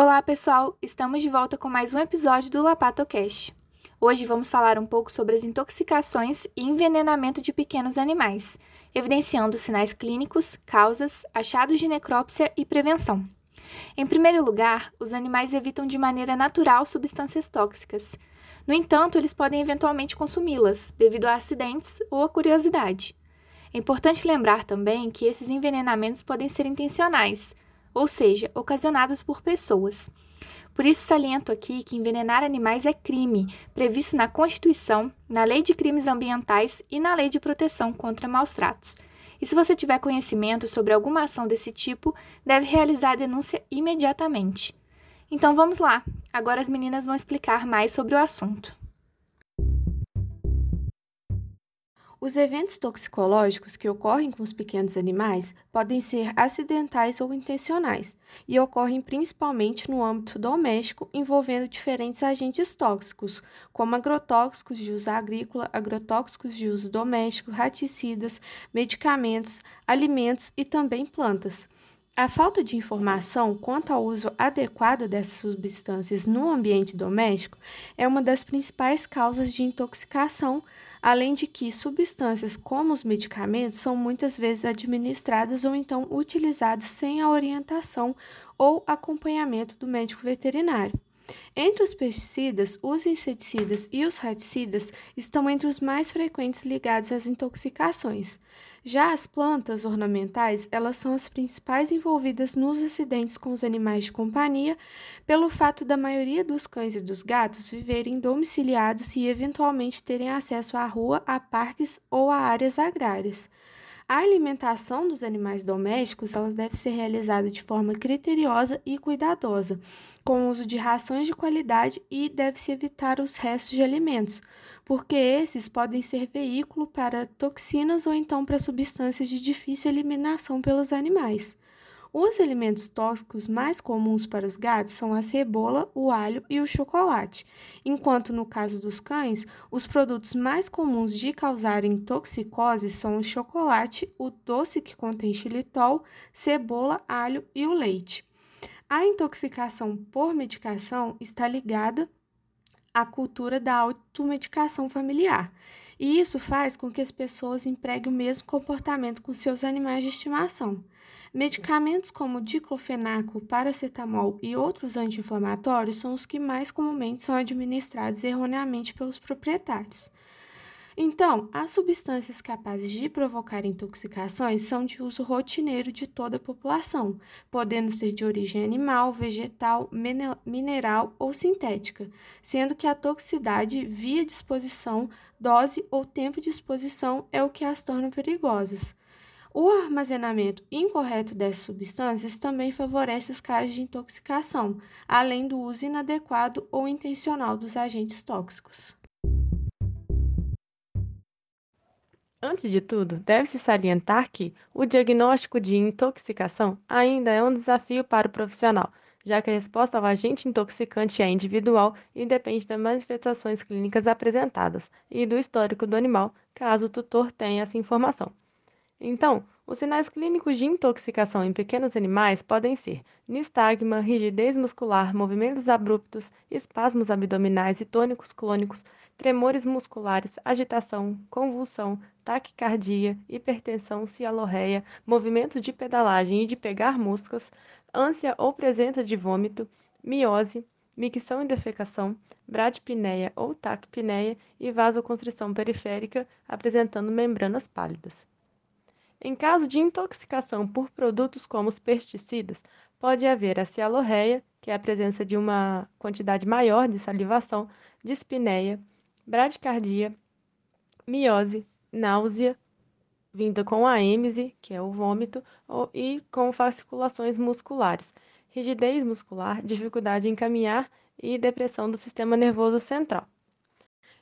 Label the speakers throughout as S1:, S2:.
S1: Olá, pessoal! Estamos de volta com mais um episódio do LapatoCast. Hoje vamos falar um pouco sobre as intoxicações e envenenamento de pequenos animais, evidenciando sinais clínicos, causas, achados de necrópsia e prevenção. Em primeiro lugar, os animais evitam de maneira natural substâncias tóxicas. No entanto, eles podem eventualmente consumi-las, devido a acidentes ou a curiosidade. É importante lembrar também que esses envenenamentos podem ser intencionais, ou seja, ocasionados por pessoas. Por isso, saliento aqui que envenenar animais é crime, previsto na Constituição, na Lei de Crimes Ambientais e na Lei de Proteção contra Maus Tratos. E se você tiver conhecimento sobre alguma ação desse tipo, deve realizar a denúncia imediatamente. Então vamos lá! Agora as meninas vão explicar mais sobre o assunto.
S2: Os eventos toxicológicos que ocorrem com os pequenos animais podem ser acidentais ou intencionais e ocorrem principalmente no âmbito doméstico, envolvendo diferentes agentes tóxicos, como agrotóxicos de uso agrícola, agrotóxicos de uso doméstico, raticidas, medicamentos, alimentos e também plantas. A falta de informação quanto ao uso adequado dessas substâncias no ambiente doméstico é uma das principais causas de intoxicação, além de que substâncias como os medicamentos são muitas vezes administradas ou então utilizadas sem a orientação ou acompanhamento do médico veterinário. Entre os pesticidas, os inseticidas e os raticidas estão entre os mais frequentes ligados às intoxicações. Já as plantas ornamentais, elas são as principais envolvidas nos acidentes com os animais de companhia, pelo fato da maioria dos cães e dos gatos viverem domiciliados e eventualmente terem acesso à rua, a parques ou a áreas agrárias. A alimentação dos animais domésticos ela deve ser realizada de forma criteriosa e cuidadosa, com o uso de rações de qualidade e deve-se evitar os restos de alimentos, porque esses podem ser veículo para toxinas ou então para substâncias de difícil eliminação pelos animais. Os alimentos tóxicos mais comuns para os gatos são a cebola, o alho e o chocolate, enquanto no caso dos cães, os produtos mais comuns de causarem toxicose são o chocolate, o doce que contém xilitol, cebola, alho e o leite. A intoxicação por medicação está ligada à cultura da automedicação familiar. E isso faz com que as pessoas empreguem o mesmo comportamento com seus animais de estimação. Medicamentos como diclofenaco, paracetamol e outros anti-inflamatórios são os que mais comumente são administrados erroneamente pelos proprietários. Então, as substâncias capazes de provocar intoxicações são de uso rotineiro de toda a população, podendo ser de origem animal, vegetal, mineral ou sintética, sendo que a toxicidade via disposição, dose ou tempo de exposição é o que as torna perigosas. O armazenamento incorreto dessas substâncias também favorece os casos de intoxicação, além do uso inadequado ou intencional dos agentes tóxicos.
S3: Antes de tudo, deve-se salientar que o diagnóstico de intoxicação ainda é um desafio para o profissional, já que a resposta ao agente intoxicante é individual e depende das manifestações clínicas apresentadas e do histórico do animal, caso o tutor tenha essa informação. Então, os sinais clínicos de intoxicação em pequenos animais podem ser nistagma, rigidez muscular, movimentos abruptos, espasmos abdominais e tônicos clônicos, tremores musculares, agitação, convulsão, taquicardia, hipertensão, cialorreia, movimento de pedalagem e de pegar moscas, ânsia ou presença de vômito, miose, micção e defecação, bradipneia ou taquipneia e vasoconstrição periférica, apresentando membranas pálidas. Em caso de intoxicação por produtos como os pesticidas, pode haver a cialorreia, que é a presença de uma quantidade maior de salivação, dispneia, bradicardia, miose, náusea, vinda com a êmese, que é o vômito, e com fasciculações musculares, rigidez muscular, dificuldade em caminhar e depressão do sistema nervoso central.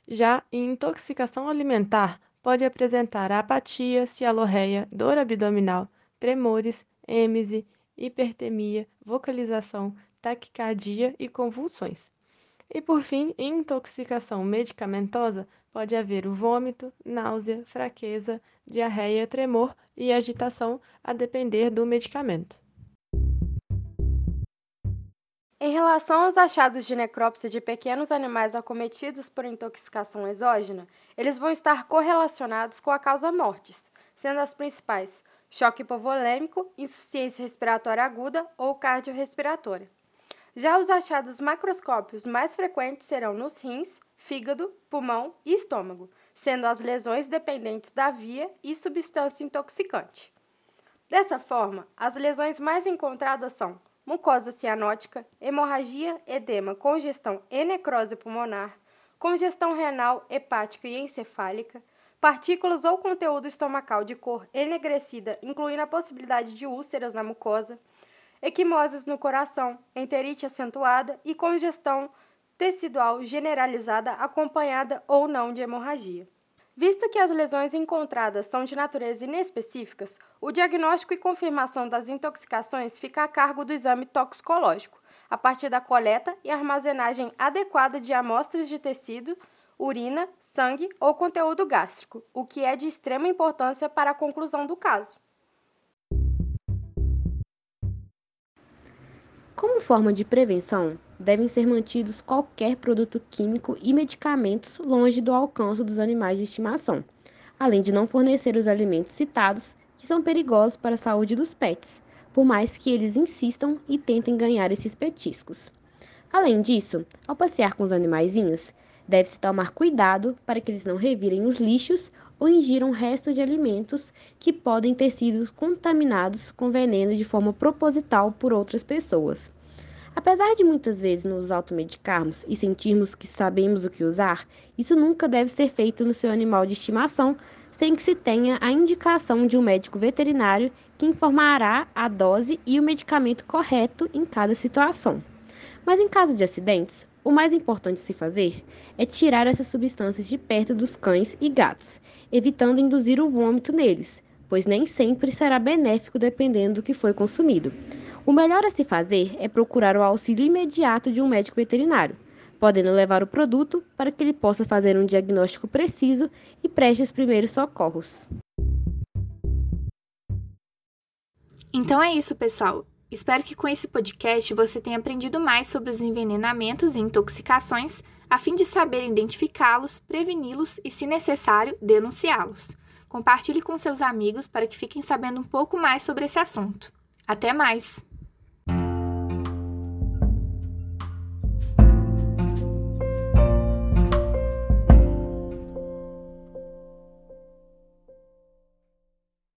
S3: Já em intoxicação alimentar, pode apresentar apatia, cialorreia, dor abdominal, tremores, êmese, hipertemia, vocalização, taquicardia e convulsões. E por fim, em intoxicação medicamentosa, pode haver o vômito, náusea, fraqueza, diarreia, tremor e agitação, a depender do medicamento.
S4: Em relação aos achados de necrópsia de pequenos animais acometidos por intoxicação exógena, eles vão estar correlacionados com a causa mortis, sendo as principais choque hipovolêmico, insuficiência respiratória aguda ou cardiorrespiratória. Já os achados macroscópios mais frequentes serão nos rins, fígado, pulmão e estômago, sendo as lesões dependentes da via e substância intoxicante. Dessa forma, as lesões mais encontradas são mucosa cianótica, hemorragia, edema, congestão e necrose pulmonar, congestão renal, hepática e encefálica, partículas ou conteúdo estomacal de cor enegrecida, incluindo a possibilidade de úlceras na mucosa, equimoses no coração, enterite acentuada e congestão tecidual generalizada acompanhada ou não de hemorragia. Visto que as lesões encontradas são de natureza inespecíficas, o diagnóstico e confirmação das intoxicações fica a cargo do exame toxicológico, a partir da coleta e armazenagem adequada de amostras de tecido, urina, sangue ou conteúdo gástrico, o que é de extrema importância para a conclusão do caso.
S5: Como forma de prevenção, devem ser mantidos qualquer produto químico e medicamentos longe do alcance dos animais de estimação, além de não fornecer os alimentos citados, que são perigosos para a saúde dos pets, por mais que eles insistam e tentem ganhar esses petiscos. Além disso, ao passear com os animaizinhos, deve-se tomar cuidado para que eles não revirem os lixos ou ingiram restos de alimentos que podem ter sido contaminados com veneno de forma proposital por outras pessoas. Apesar de muitas vezes nos automedicarmos e sentirmos que sabemos o que usar, isso nunca deve ser feito no seu animal de estimação sem que se tenha a indicação de um médico veterinário que informará a dose e o medicamento correto em cada situação. Mas em caso de acidentes, o mais importante se fazer é tirar essas substâncias de perto dos cães e gatos, evitando induzir o vômito neles, pois nem sempre será benéfico dependendo do que foi consumido. O melhor a se fazer é procurar o auxílio imediato de um médico veterinário, podendo levar o produto para que ele possa fazer um diagnóstico preciso e preste os primeiros socorros.
S1: Então é isso, pessoal. Espero que com esse podcast você tenha aprendido mais sobre os envenenamentos e intoxicações, a fim de saber identificá-los, preveni-los e, se necessário, denunciá-los. Compartilhe com seus amigos para que fiquem sabendo um pouco mais sobre esse assunto. Até mais!